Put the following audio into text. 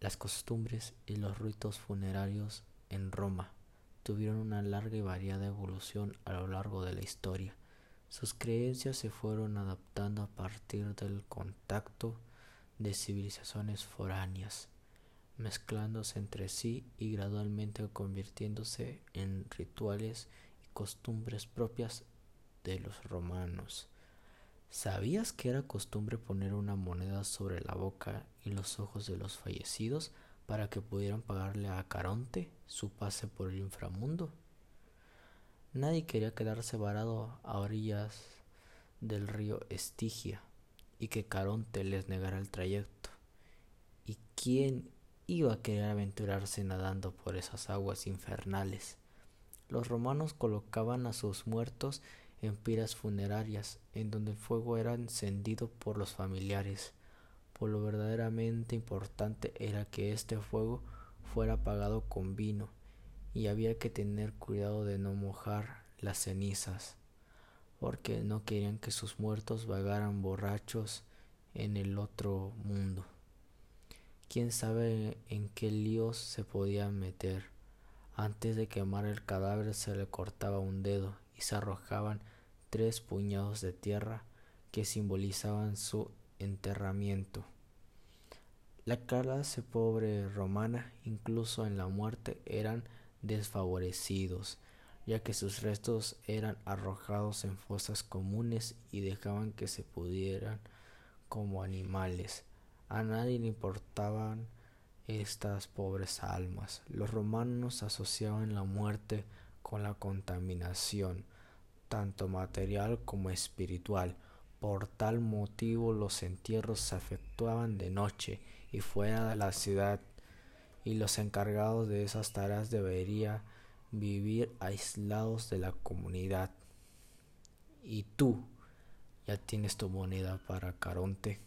Las costumbres y los ritos funerarios en Roma tuvieron una larga y variada evolución a lo largo de la historia. Sus creencias se fueron adaptando a partir del contacto de civilizaciones foráneas, mezclándose entre sí y gradualmente convirtiéndose en rituales y costumbres propias de los romanos. ¿Sabías que era costumbre poner una moneda sobre la boca y los ojos de los fallecidos para que pudieran pagarle a Caronte su pase por el inframundo? Nadie quería quedarse varado a orillas del río Estigia y que Caronte les negara el trayecto. ¿Y quién iba a querer aventurarse nadando por esas aguas infernales? Los romanos colocaban a sus muertos en piras funerarias, en donde el fuego era encendido por los familiares. Por lo verdaderamente importante era que este fuego fuera apagado con vino, y había que tener cuidado de no mojar las cenizas, porque no querían que sus muertos vagaran borrachos en el otro mundo. Quién sabe en qué líos se podían meter. Antes de quemar el cadáver se le cortaba un dedo y se arrojaban tres puñados de tierra que simbolizaban su enterramiento. La clase pobre romana, incluso en la muerte, eran desfavorecidos, ya que sus restos eran arrojados en fosas comunes y dejaban que se pudieran como animales. A nadie le importaban estas pobres almas. Los romanos asociaban la muerte con la contaminación, tanto material como espiritual. Por tal motivo los entierros se efectuaban de noche y fuera de la ciudad, y los encargados de esas tareas deberían vivir aislados de la comunidad. Y tú ya tienes tu moneda para Caronte.